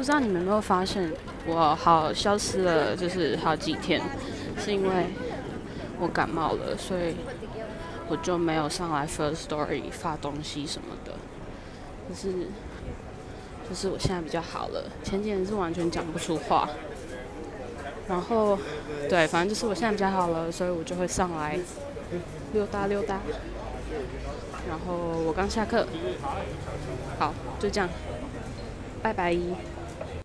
不知道你们有没有发现，我好消失了，就是好几天，是因为我感冒了，所以我就没有上来 First Story 发东西什么的。可是，就是我现在比较好了，前几天是完全讲不出话。然后，对，反正就是我现在比较好了，所以我就会上来溜达溜达。然后我刚下课，好，就这样，拜拜。